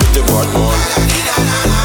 with the bad one.